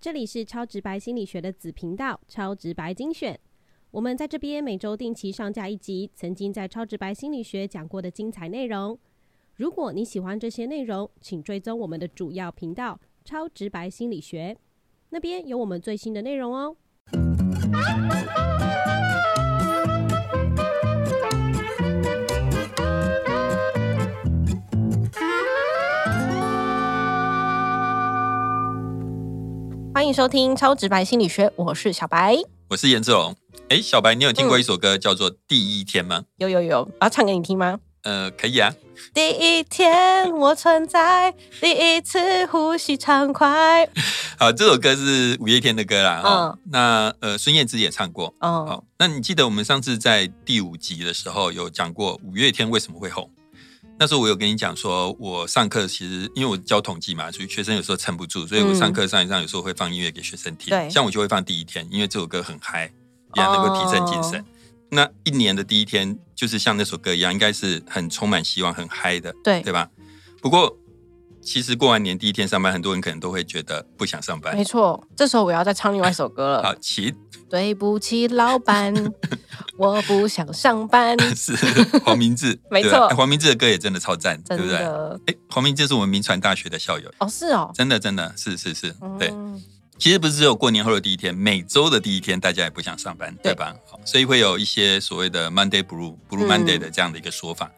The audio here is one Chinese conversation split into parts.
这里是超直白心理学的子频道——超直白精选。我们在这边每周定期上架一集曾经在超直白心理学讲过的精彩内容。如果你喜欢这些内容，请追踪我们的主要频道“超直白心理学”，那边有我们最新的内容哦。迎收听《超直白心理学》，我是小白，我是颜志龙。哎，小白，你有听过一首歌叫做《第一天》吗？有有有，我要唱给你听吗？呃，可以啊。第一天我存在，第一次呼吸畅快。好，这首歌是五月天的歌啦。嗯，那呃，孙燕姿也唱过。哦，好，那你记得我们上次在第五集的时候有讲过五月天为什么会红？那时候我有跟你讲说，我上课其实因为我教统计嘛，所以学生有时候撑不住，所以我上课上一上有时候会放音乐给学生听。对，像我就会放第一天，因为这首歌很嗨，也能够提振精神。那一年的第一天，就是像那首歌一样，应该是很充满希望、很嗨的，对对吧？不过，其实过完年第一天上班，很多人可能都会觉得不想上班。没错，这时候我要再唱另外一首歌了。好，起。对不起，老板，我不想上班。是黄明志，没错，黄明志的歌也真的超赞，对不对？哎，黄明志是我们民传大学的校友。哦，是哦，真的，真的是是是，对。其实不是只有过年后的第一天，每周的第一天，大家也不想上班，对吧？所以会有一些所谓的 Monday Blue、Blue Monday 的这样的一个说法。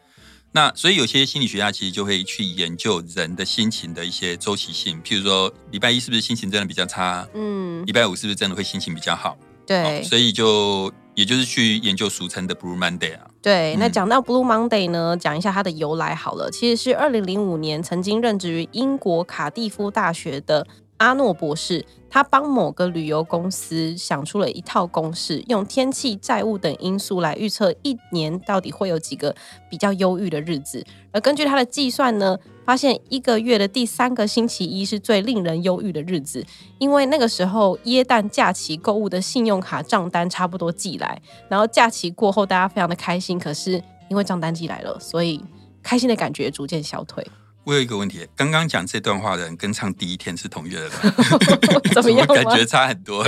那所以有些心理学家其实就会去研究人的心情的一些周期性，譬如说礼拜一是不是心情真的比较差？嗯，礼拜五是不是真的会心情比较好？对，所以就也就是去研究俗称的 Blue Monday 啊。对，那讲到 Blue Monday 呢，讲一下它的由来好了。其实是二零零五年曾经任职于英国卡蒂夫大学的阿诺博士。他帮某个旅游公司想出了一套公式，用天气、债务等因素来预测一年到底会有几个比较忧郁的日子。而根据他的计算呢，发现一个月的第三个星期一是最令人忧郁的日子，因为那个时候耶诞假期购物的信用卡账单差不多寄来，然后假期过后大家非常的开心，可是因为账单寄来了，所以开心的感觉逐渐消退。我有一个问题，刚刚讲这段话的人跟唱第一天是同月的人，怎么样？感觉差很多。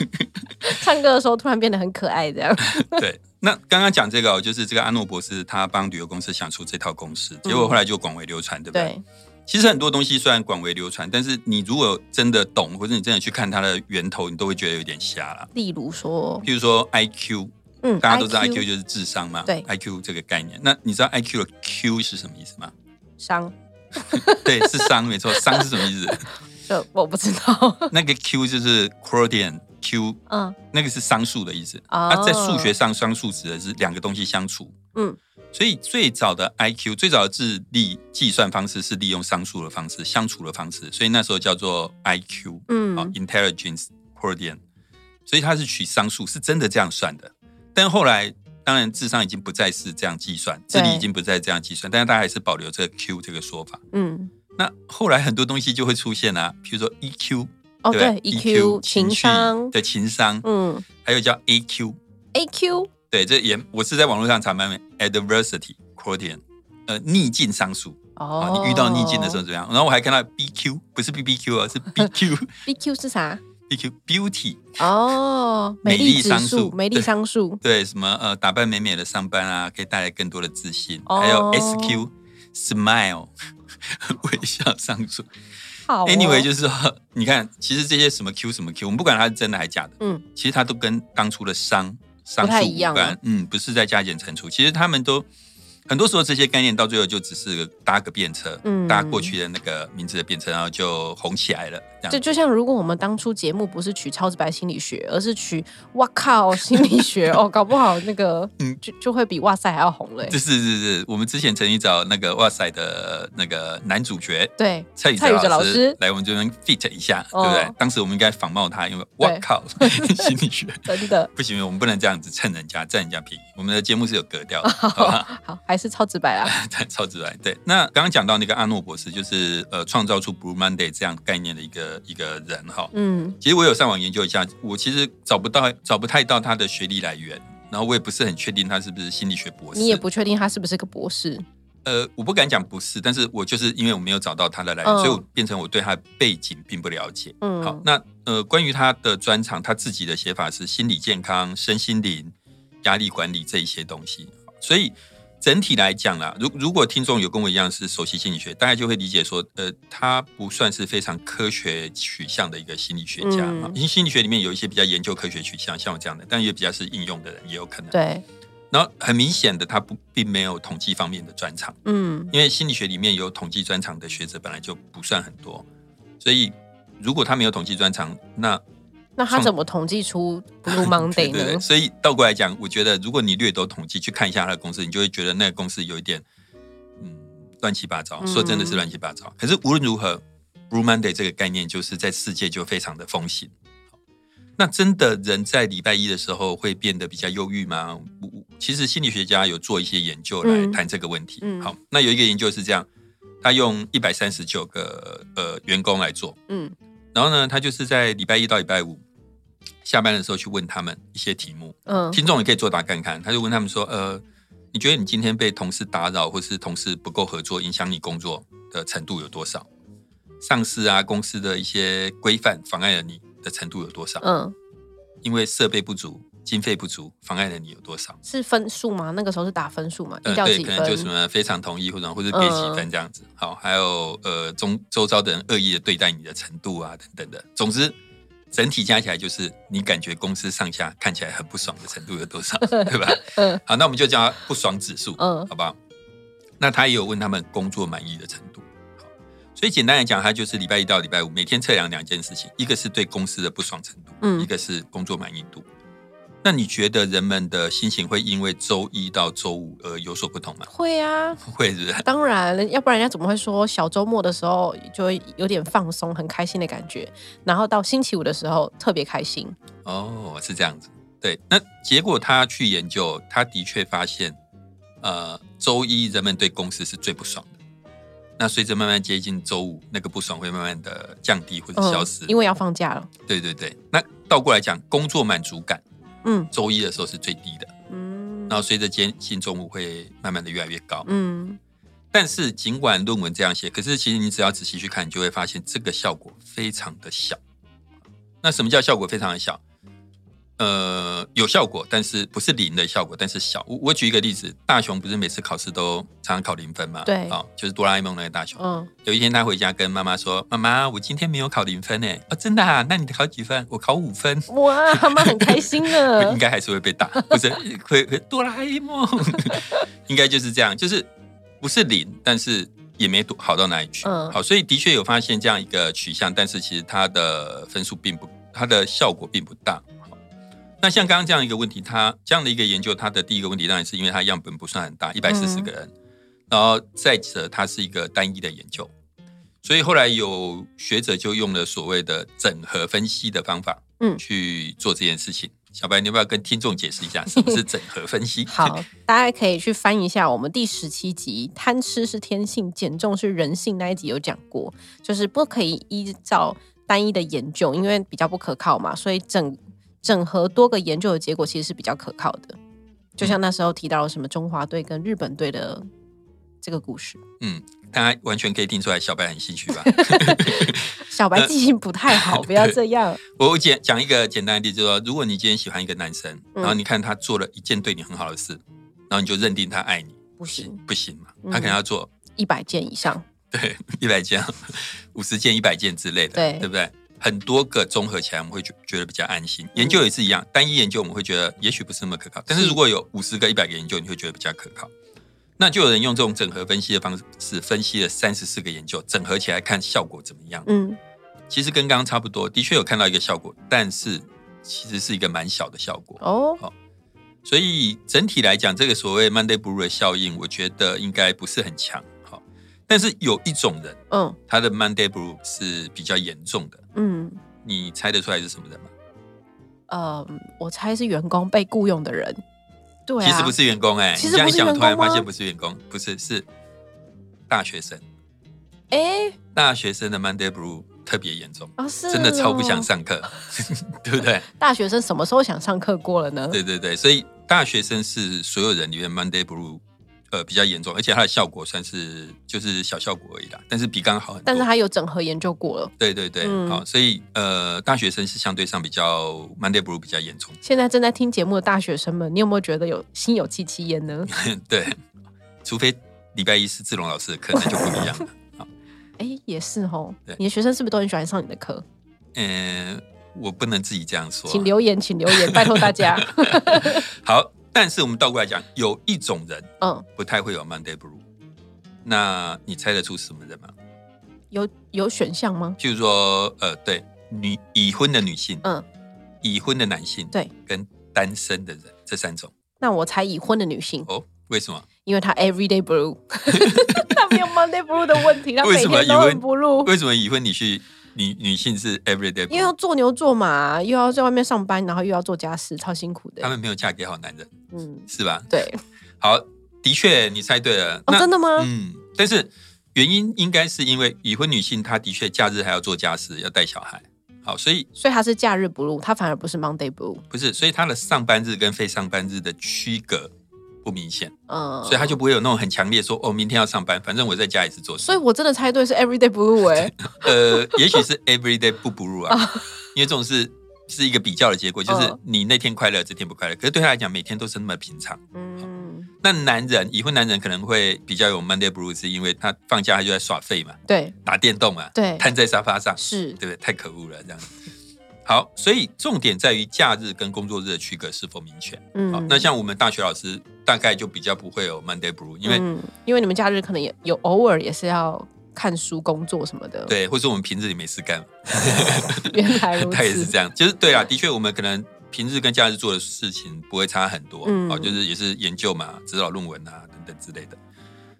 唱歌的时候突然变得很可爱，这样。对，那刚刚讲这个，就是这个阿诺博士他帮旅游公司想出这套公式，结果后来就广为流传，对不对？其实很多东西虽然广为流传，但是你如果真的懂，或者你真的去看它的源头，你都会觉得有点瞎了。例如说，譬如说 I Q，嗯，大家都知道 I Q 就是智商嘛，对，I Q 这个概念，那你知道 I Q 的 Q 是什么意思吗？商，对，是商，没错。商是什么意思？就我不知道。那个 Q 就是 quotient Q，嗯，那个是商数的意思。啊，在数学上，商数指的是两个东西相除。嗯，所以最早的 I Q，最早的智力计算方式是利用商数的方式，相处的方式，所以那时候叫做 I Q，嗯，啊，intelligence quotient。所以它是取商数，是真的这样算的。但后来。当然，智商已经不再是这样计算，智力已经不再这样计算，但是大家还是保留这个 Q 这个说法。嗯，那后来很多东西就会出现啊，比如说 EQ，哦对，EQ 情商。的情商，嗯，还有叫 AQ，AQ，对，这也我是在网络上查慢慢 adversity quotient，呃，逆境商数。哦，你遇到逆境的时候怎么样？然后我还看到 BQ，不是 BBQ 啊，是 BQ，BQ 是啥？B Q Beauty 哦，美丽商数，美丽商数，对什么呃，打扮美美的上班啊，可以带来更多的自信。还有 S Q Smile 微笑商数。好，Anyway 就是说，你看，其实这些什么 Q 什么 Q，我们不管它是真的还是假的，嗯，其实它都跟当初的商商数无关，嗯，不是在加减乘除，其实他们都。很多时候这些概念到最后就只是搭个便车，搭过去的那个名字的便车，然后就红起来了。就就像如果我们当初节目不是取超直白心理学，而是取哇靠心理学哦，搞不好那个嗯就就会比哇塞还要红嘞。是是是是，我们之前曾经找那个哇塞的那个男主角对蔡宇哲老师来我们这边 fit 一下，对不对？当时我们应该仿冒他，因为哇靠 心理学真的不行，我们不能这样子蹭人家占人家便宜。我们的节目是有格调的，好好还是超直白啊？对超直白。对，那刚刚讲到那个阿诺博士，就是呃创造出 Blue Monday 这样概念的一个。一个人哈，嗯，其实我有上网研究一下，我其实找不到找不太到他的学历来源，然后我也不是很确定他是不是心理学博士，你也不确定他是不是个博士，呃，我不敢讲不是，但是我就是因为我没有找到他的来源，所以我变成我对他的背景并不了解。嗯，好，那呃，关于他的专长，他自己的写法是心理健康、身心灵、压力管理这一些东西。所以整体来讲啦，如如果听众有跟我一样是熟悉心理学，大概就会理解说，呃，他不算是非常科学取向的一个心理学家嘛。因为心理学里面有一些比较研究科学取向，像我这样的，但也比较是应用的人也有可能。对。然后很明显的，他不并没有统计方面的专长，嗯，因为心理学里面有统计专长的学者本来就不算很多，所以如果他没有统计专长，那那他怎么统计出 Blue Monday 呢？所以倒过来讲，我觉得如果你略懂统计去看一下他的公司，你就会觉得那个公司有一点嗯乱七八糟，说真的是乱七八糟。可是无论如何，Blue Monday 这个概念就是在世界就非常的风行。那真的人在礼拜一的时候会变得比较忧郁吗？其实心理学家有做一些研究来谈这个问题。好，那有一个研究是这样，他用一百三十九个呃员工来做，嗯，然后呢，他就是在礼拜一到礼拜五下班的时候去问他们一些题目，嗯，听众也可以作答看看。他就问他们说，呃，你觉得你今天被同事打扰，或是同事不够合作，影响你工作的程度有多少？上司啊，公司的一些规范妨碍了你。的程度有多少？嗯，因为设备不足、经费不足，妨碍了你有多少？是分数吗？那个时候是打分数嘛？嗯，对，可能就什么非常同意或者或者给几分这样子。好，还有呃，中周遭的人恶意的对待你的程度啊，等等的。总之，整体加起来就是你感觉公司上下看起来很不爽的程度有多少，对吧？嗯，好，那我们就叫不爽指数，嗯，好不好？那他也有问他们工作满意的程度。所以简单来讲，他就是礼拜一到礼拜五每天测量两件事情，一个是对公司的不爽程度，嗯，一个是工作满意度。那你觉得人们的心情会因为周一到周五而有所不同吗？会啊，会是。当然，要不然人家怎么会说小周末的时候就会有点放松、很开心的感觉，然后到星期五的时候特别开心？哦，是这样子。对，那结果他去研究，他的确发现，呃，周一人们对公司是最不爽的。那随着慢慢接近周五，那个不爽会慢慢的降低或者消失，因为要放假了。对对对，那倒过来讲，工作满足感，嗯，周一的时候是最低的，嗯，然后随着接近中午会慢慢的越来越高，嗯。但是尽管论文这样写，可是其实你只要仔细去看，你就会发现这个效果非常的小。那什么叫效果非常的小？呃，有效果，但是不是零的效果，但是小。我我举一个例子，大雄不是每次考试都常常考零分嘛？对，哦，就是哆啦 A 梦那个大雄。嗯，有一天他回家跟妈妈说：“妈妈，我今天没有考零分诶。”哦，真的啊？那你考几分？我考五分。哇，妈妈很开心呢。应该还是会被打，不是？会会哆啦 A 梦，应该就是这样，就是不是零，但是也没好到哪里去。嗯，好，所以的确有发现这样一个取向，但是其实它的分数并不，它的效果并不大。那像刚刚这样一个问题，它这样的一个研究，它的第一个问题当然是因为它样本不算很大，一百四十个人，然后再者它是一个单一的研究，所以后来有学者就用了所谓的整合分析的方法，嗯，去做这件事情。小白，你要不要跟听众解释一下什么是整合分析？好，大家可以去翻一下我们第十七集“贪吃是天性，减重是人性”那一集有讲过，就是不可以依照单一的研究，因为比较不可靠嘛，所以整。整合多个研究的结果其实是比较可靠的，就像那时候提到了什么中华队跟日本队的这个故事。嗯，大家完全可以听出来小白很兴趣吧？小白记性不太好，不要这样。我简讲一个简单的例子，说如果你今天喜欢一个男生，然后你看他做了一件对你很好的事，然后你就认定他爱你，不行，不行嘛？他可能要做一百件以上，对，一百件、五十件、一百件之类的，对，对不对？很多个综合起来，我们会觉觉得比较安心。研究也是一样，单一研究我们会觉得也许不是那么可靠。但是如果有五十个、一百个研究，你会觉得比较可靠。那就有人用这种整合分析的方式，分析了三十四个研究，整合起来看效果怎么样？嗯，其实跟刚刚差不多，的确有看到一个效果，但是其实是一个蛮小的效果哦。好，所以整体来讲，这个所谓 Monday Blue 效应，我觉得应该不是很强。好，但是有一种人，嗯，他的 Monday Blue 是比较严重的。嗯，你猜得出来是什么人吗？呃，我猜是员工被雇佣的人。对，其实不是员工哎，其实不是员突然发现不是员工，不是是大学生。哎，大学生的 Monday Blue 特别严重啊，是真的超不想上课，对不对？大学生什么时候想上课过了呢？对对对，所以大学生是所有人里面 Monday Blue 呃比较严重，而且它的效果算是就是小效果而已啦，但是比刚刚好很多。但是它有整合研究过了。对对对，好，所以呃大学生是相对上比较 Monday Blue 比较严重。现在正在听节目的大学生们，你有没有觉得有心有戚戚焉呢？对，除非礼拜一是志龙老师的课，那就不一样了。好，哎，也是哦。你的学生是不是都很喜欢上你的课？嗯。我不能自己这样说，请留言，请留言，拜托大家。好，但是我们倒过来讲，有一种人，嗯，不太会有 Monday Blue。那你猜得出什么人吗？有有选项吗？就是说，呃，对，女已婚的女性，嗯，已婚的男性，对，跟单身的人这三种。那我猜已婚的女性。哦，为什么？因为她 Everyday Blue，她没有 Monday Blue 的问题，她每天都很 blue。为什么已婚女婿？女女性是 everyday，因为要做牛做马，又要在外面上班，然后又要做家事，超辛苦的。他们没有嫁给好男人，嗯，是吧？对，好，的确你猜对了。哦，真的吗？嗯，但是原因应该是因为已婚女性，她的确假日还要做家事，要带小孩。好，所以所以她是假日不入，她反而不是 Monday blue，不是，所以她的上班日跟非上班日的区隔。不明显，嗯，所以他就不会有那种很强烈说哦，明天要上班，反正我在家也是做事。所以我真的猜对是 everyday blue 哎，呃，也许是 everyday 不 blue 啊，因为这种是是一个比较的结果，就是你那天快乐，这天不快乐。可是对他来讲，每天都是那么平常。嗯，那男人已婚男人可能会比较有 Monday blue，是因为他放假他就在耍废嘛，对，打电动嘛，对，瘫在沙发上，是对不对？太可恶了，这样。好，所以重点在于假日跟工作日的区隔是否明确。嗯，好，那像我们大学老师大概就比较不会有 Monday Blue，因为因为你们假日可能也有偶尔也是要看书、工作什么的。对，或者我们平日里没事干。原来如此，他也是这样。就是对啊，的确我们可能平日跟假日做的事情不会差很多。嗯，好，就是也是研究嘛，指导论文啊等等之类的。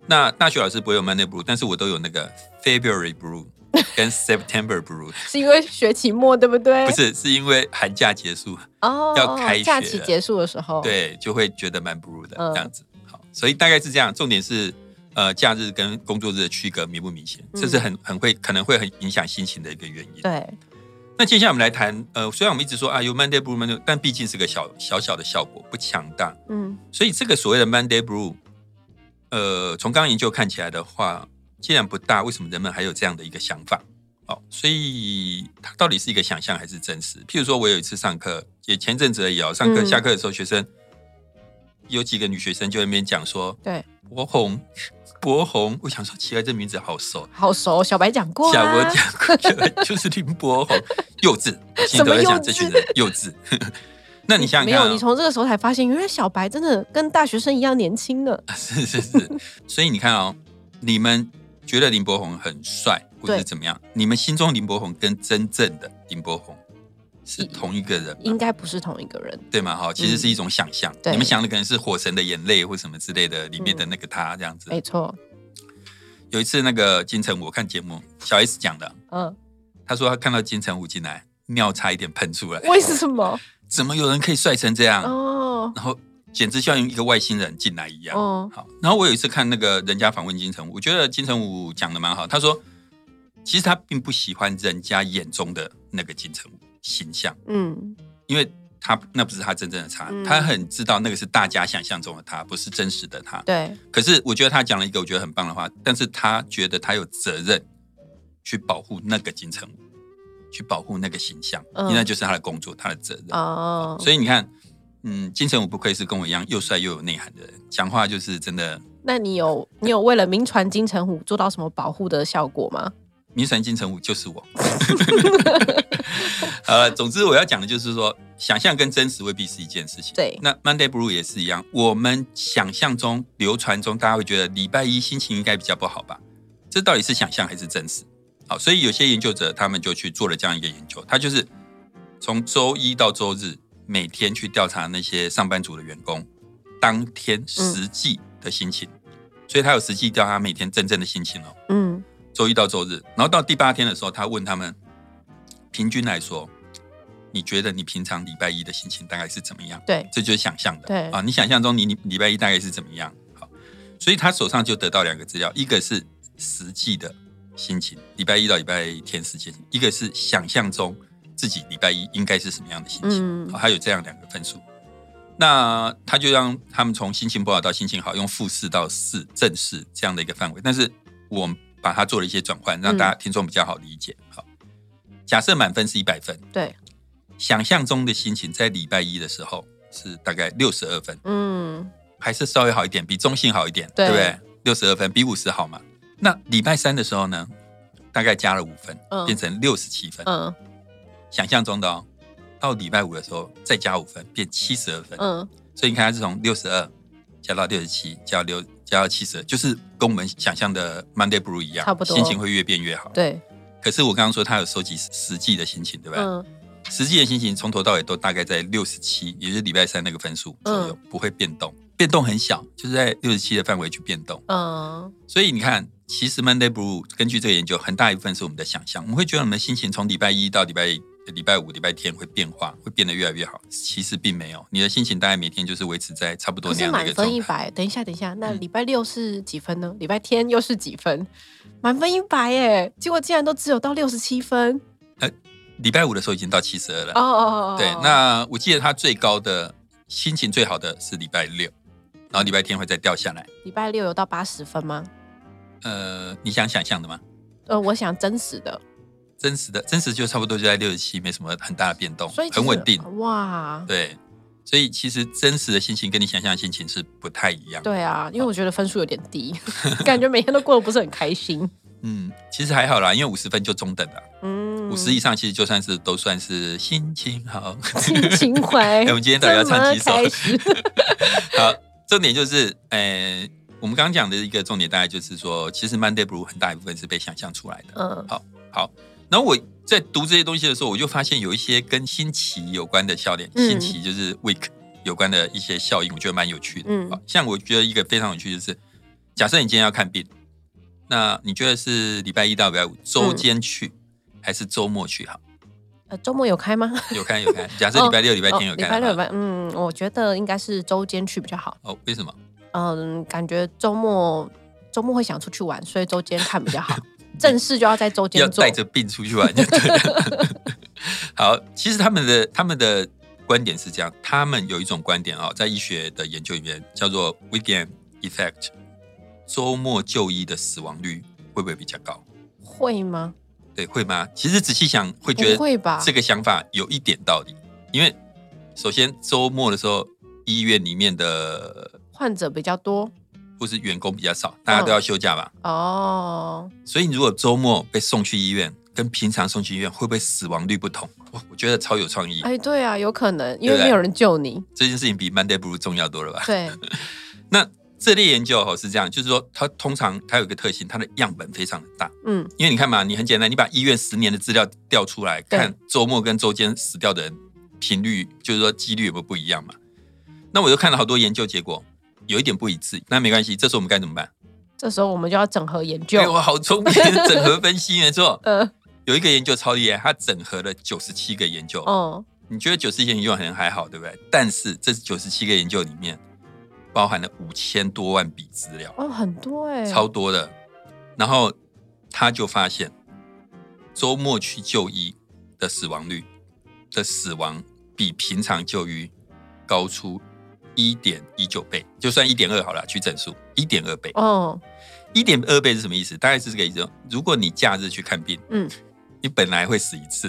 那大学老师不会有 Monday Blue，但是我都有那个 February Blue。跟 September Blue 是因为学期末对不对？不是，是因为寒假结束哦，要开假期结束的时候，对，就会觉得蛮 blue 的这样子。好，所以大概是这样。重点是，呃，假日跟工作日的区隔明不明显，这是很很会可能会很影响心情的一个原因。对。那接下来我们来谈，呃，虽然我们一直说啊有 Monday Blue Monday，但毕竟是个小小小的效果，不强大。嗯。所以这个所谓的 Monday Blue，呃，从刚刚研究看起来的话。既然不大，为什么人们还有这样的一个想法？哦，所以它到底是一个想象还是真实？譬如说，我有一次上课，也前阵子而已哦，上课下课的时候，学生有几个女学生就在那边讲说：“对，博红，博红。”我想说，奇怪，这名字好熟，好熟。小白讲过，小白讲过，就是林博红，幼稚。什么幼稚？这群人幼稚。那你想想看，没有，你从这个时候才发现，原来小白真的跟大学生一样年轻呢。是是是，所以你看哦，你们。觉得林柏宏很帅，或者是怎么样？你们心中林柏宏跟真正的林柏宏是同一个人？应该不是同一个人，对吗？哈，其实是一种想象。你们想的可能是《火神的眼泪》或什么之类的里面的那个他这样子。没错。有一次，那个金城武看节目，小 S 讲的，嗯，他说他看到金城武进来，尿差一点喷出来。为什么？怎么有人可以帅成这样？哦，然后。简直像一个外星人进来一样。哦，好。然后我有一次看那个人家访问金城武，我觉得金城武讲的蛮好。他说，其实他并不喜欢人家眼中的那个金城武形象。嗯，因为他那不是他真正的他，他很知道那个是大家想象中的他，不是真实的他。对。可是我觉得他讲了一个我觉得很棒的话，但是他觉得他有责任去保护那个金城武，去保护那个形象，因为那就是他的工作，他的责任。哦。所以你看。嗯，金城武不愧是跟我一样又帅又有内涵的人，讲话就是真的。那你有你有为了名传金城武做到什么保护的效果吗？名传金城武就是我。呃，总之我要讲的就是说，想象跟真实未必是一件事情。对，那 Monday Blue 也是一样，我们想象中、流传中，大家会觉得礼拜一心情应该比较不好吧？这到底是想象还是真实？好，所以有些研究者他们就去做了这样一个研究，他就是从周一到周日。每天去调查那些上班族的员工当天实际的心情，所以他有实际调查每天真正的心情哦。嗯，周一到周日，然后到第八天的时候，他问他们，平均来说，你觉得你平常礼拜一的心情大概是怎么样？对，这就是想象的。对啊，你想象中你礼礼拜一大概是怎么样？好，所以他手上就得到两个资料，一个是实际的心情，礼拜一到礼拜天时间；一个是想象中。自己礼拜一应该是什么样的心情？好，还有这样两个分数。那他就让他们从心情不好到心情好，用负四到四正式这样的一个范围。但是我们把它做了一些转换，让大家听众比较好理解。好，假设满分是一百分，对，想象中的心情在礼拜一的时候是大概六十二分，嗯，还是稍微好一点，比中性好一点，对不对？六十二分比五十好嘛？那礼拜三的时候呢，大概加了五分，变成六十七分，嗯，想象中的哦。到礼拜五的时候再加五分，变七十二分。嗯，所以你看，它是从六十二加到六十七，加六加到七十二，就是跟我们想象的 Monday Blue 一样，差不多，心情会越变越好。对。可是我刚刚说，他有收集实际的心情，对吧？嗯。实际的心情从头到尾都大概在六十七，也就是礼拜三那个分数左右，不会变动，变动很小，就是在六十七的范围去变动。嗯。所以你看，其实 Monday Blue 根据这个研究，很大一部分是我们的想象，我们会觉得我们的心情从礼拜一到礼拜。礼拜五、礼拜天会变化，会变得越来越好。其实并没有，你的心情大概每天就是维持在差不多那样的一个满分一百，等一下，等一下，那礼拜六是几分呢？礼拜天又是几分？满分一百耶，结果竟然都只有到六十七分。呃，礼拜五的时候已经到七十二了。哦哦哦。对，那我记得他最高的心情最好的是礼拜六，然后礼拜天会再掉下来。礼拜六有到八十分吗？呃，你想想象的吗？呃，我想真实的。真实的真实就差不多就在六十七，没什么很大的变动，所以很稳定。哇，对，所以其实真实的心情跟你想象的心情是不太一样。对啊，因为我觉得分数有点低，感觉每天都过得不是很开心。嗯，其实还好啦，因为五十分就中等了。嗯，五十以上其实就算是都算是心情好，心情坏。我们今天到底要唱几首？好，重点就是，呃，我们刚刚讲的一个重点，大概就是说，其实 Monday Blue 很大一部分是被想象出来的。嗯，好，好。然后我在读这些东西的时候，我就发现有一些跟新奇有关的笑点，新奇就是 week 有关的一些效应，我觉得蛮有趣的。嗯，像我觉得一个非常有趣就是，假设你今天要看病，那你觉得是礼拜一到礼拜五周间去，还是周末去好？呃，周末有开吗？有开有开。假设礼拜六、礼拜天有开，礼拜六、礼拜嗯，我觉得应该是周间去比较好。哦，为什么？嗯，感觉周末周末会想出去玩，所以周间看比较好。正式就要在周间做，要带着病出去玩就对了。好，其实他们的他们的观点是这样，他们有一种观点啊，在医学的研究里面叫做 weekend effect，周末就医的死亡率会不会比较高？会吗？对，会吗？其实仔细想，会觉得会吧。这个想法有一点道理，因为首先周末的时候，医院里面的患者比较多。或是员工比较少，大家都要休假吧？哦，所以你如果周末被送去医院，跟平常送去医院会不会死亡率不同？我我觉得超有创意。哎，对啊，有可能，因为没有人救你。这件事情比 Monday 不如重要多了吧？对。那这类研究哦是这样，就是说它通常它有一个特性，它的样本非常的大。嗯，因为你看嘛，你很简单，你把医院十年的资料调出来，看周末跟周间死掉的人频率，就是说几率有没有不一样嘛？那我又看了好多研究结果。有一点不一致，那没关系。这时候我们该怎么办？这时候我们就要整合研究。哎，我好聪明，整合分析没错。嗯，有一个研究超厉害，它整合了九十七个研究。哦，你觉得九十七个研究可能还好，对不对？但是这九十七个研究里面包含了五千多万笔资料。哦，很多哎，超多的。然后他就发现，周末去就医的死亡率的死亡比平常就医高出。一点一九倍，就算一点二好了，取整数一点二倍。哦，一点二倍是什么意思？大概是这个意思。如果你假日去看病，嗯，你本来会死一次，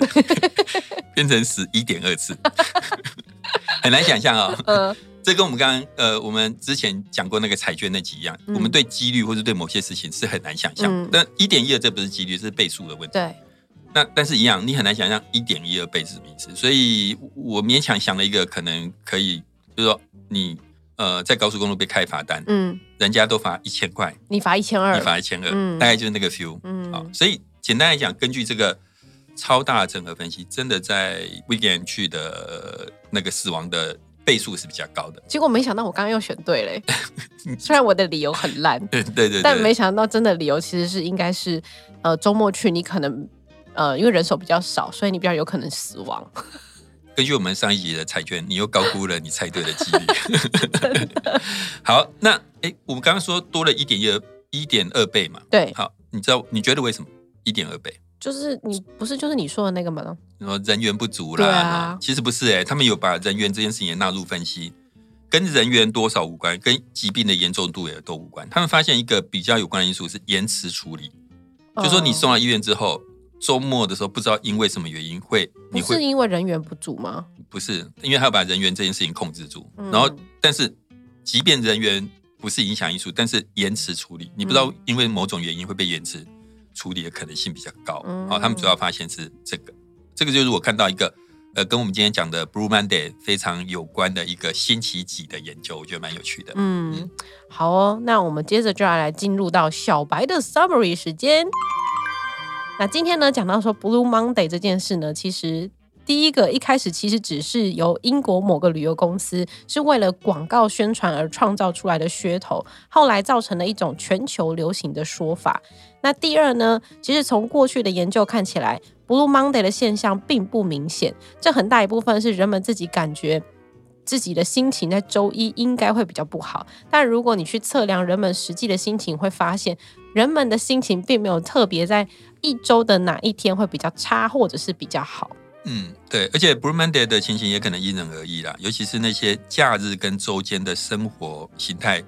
变成死一点二次，很难想象啊。嗯，这跟我们刚刚呃，我们之前讲过那个彩券那集一样，我们对几率或者对某些事情是很难想象。但一点一二这不是几率，是倍数的问题。对。那但是一样，你很难想象一点一二倍是什么意思。所以我勉强想了一个可能可以，就是说。你呃，在高速公路被开罚单，嗯，人家都罚一千块，你罚一千二，你罚一千二，大概就是那个 feel，嗯，好，所以简单来讲，根据这个超大的整合分析，真的在 weekend 去的那个死亡的倍数是比较高的。结果没想到我刚刚又选对嘞，虽然我的理由很烂，对对对，但没想到真的理由其实是应该是，呃，周末去你可能呃，因为人手比较少，所以你比较有可能死亡。根据我们上一集的彩券，你又高估了你猜对的几率。好，那哎，我们刚刚说多了一点二一点二倍嘛？对。好，你知道你觉得为什么一点二倍？就是你不是就是你说的那个吗？你说人员不足啦？对啊。其实不是哎，他们有把人员这件事情也纳入分析。跟人员多少无关，跟疾病的严重度也都无关。他们发现一个比较有关的因素是延迟处理，就说你送到医院之后，周末的时候不知道因为什么原因会，你会是因为人员不足吗？不是，因为他要把人员这件事情控制住。然后，但是即便人员不是影响因素，但是延迟处理，你不知道因为某种原因会被延迟处理的可能性比较高。好，他们主要发现是这个，这个就是我看到一个。呃，跟我们今天讲的 Blue Monday 非常有关的一个星期几的研究，我觉得蛮有趣的。嗯，好哦，那我们接着就要来进入到小白的 Summary 时间。那今天呢，讲到说 Blue Monday 这件事呢，其实第一个一开始其实只是由英国某个旅游公司是为了广告宣传而创造出来的噱头，后来造成了一种全球流行的说法。那第二呢，其实从过去的研究看起来。Blue Monday 的现象并不明显，这很大一部分是人们自己感觉自己的心情在周一应该会比较不好。但如果你去测量人们实际的心情，会发现人们的心情并没有特别在一周的哪一天会比较差，或者是比较好。嗯，对，而且 Blue Monday 的情形也可能因人而异啦，尤其是那些假日跟周间的生活形态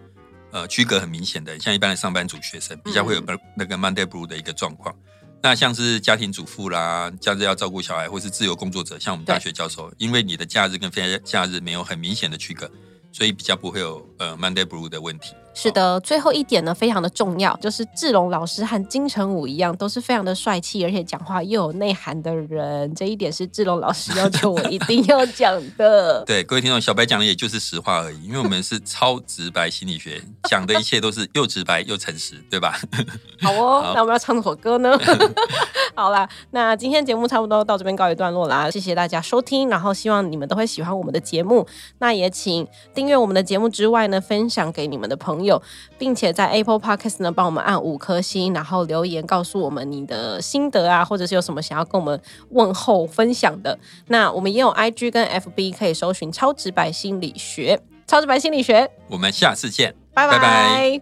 呃区隔很明显的，像一般的上班族、学生，比较会有那个 Monday Blue 的一个状况。那像是家庭主妇啦，假日要照顾小孩，或是自由工作者，像我们大学教授，因为你的假日跟非假日没有很明显的区隔。所以比较不会有呃 Monday Blue 的问题。是的，最后一点呢非常的重要，就是志龙老师和金城武一样，都是非常的帅气，而且讲话又有内涵的人。这一点是志龙老师要求我一定要讲的。对，各位听众，小白讲的也就是实话而已，因为我们是超直白心理学，讲的一切都是又直白又诚实，对吧？好哦，那我们要唱什首歌呢？好啦，那今天节目差不多到这边告一段落啦，谢谢大家收听，然后希望你们都会喜欢我们的节目。那也请。订阅我们的节目之外呢，分享给你们的朋友，并且在 Apple Podcast 呢帮我们按五颗星，然后留言告诉我们你的心得啊，或者是有什么想要跟我们问候分享的。那我们也有 IG 跟 FB 可以搜寻“超直白心理学”。超直白心理学，我们下次见，拜拜。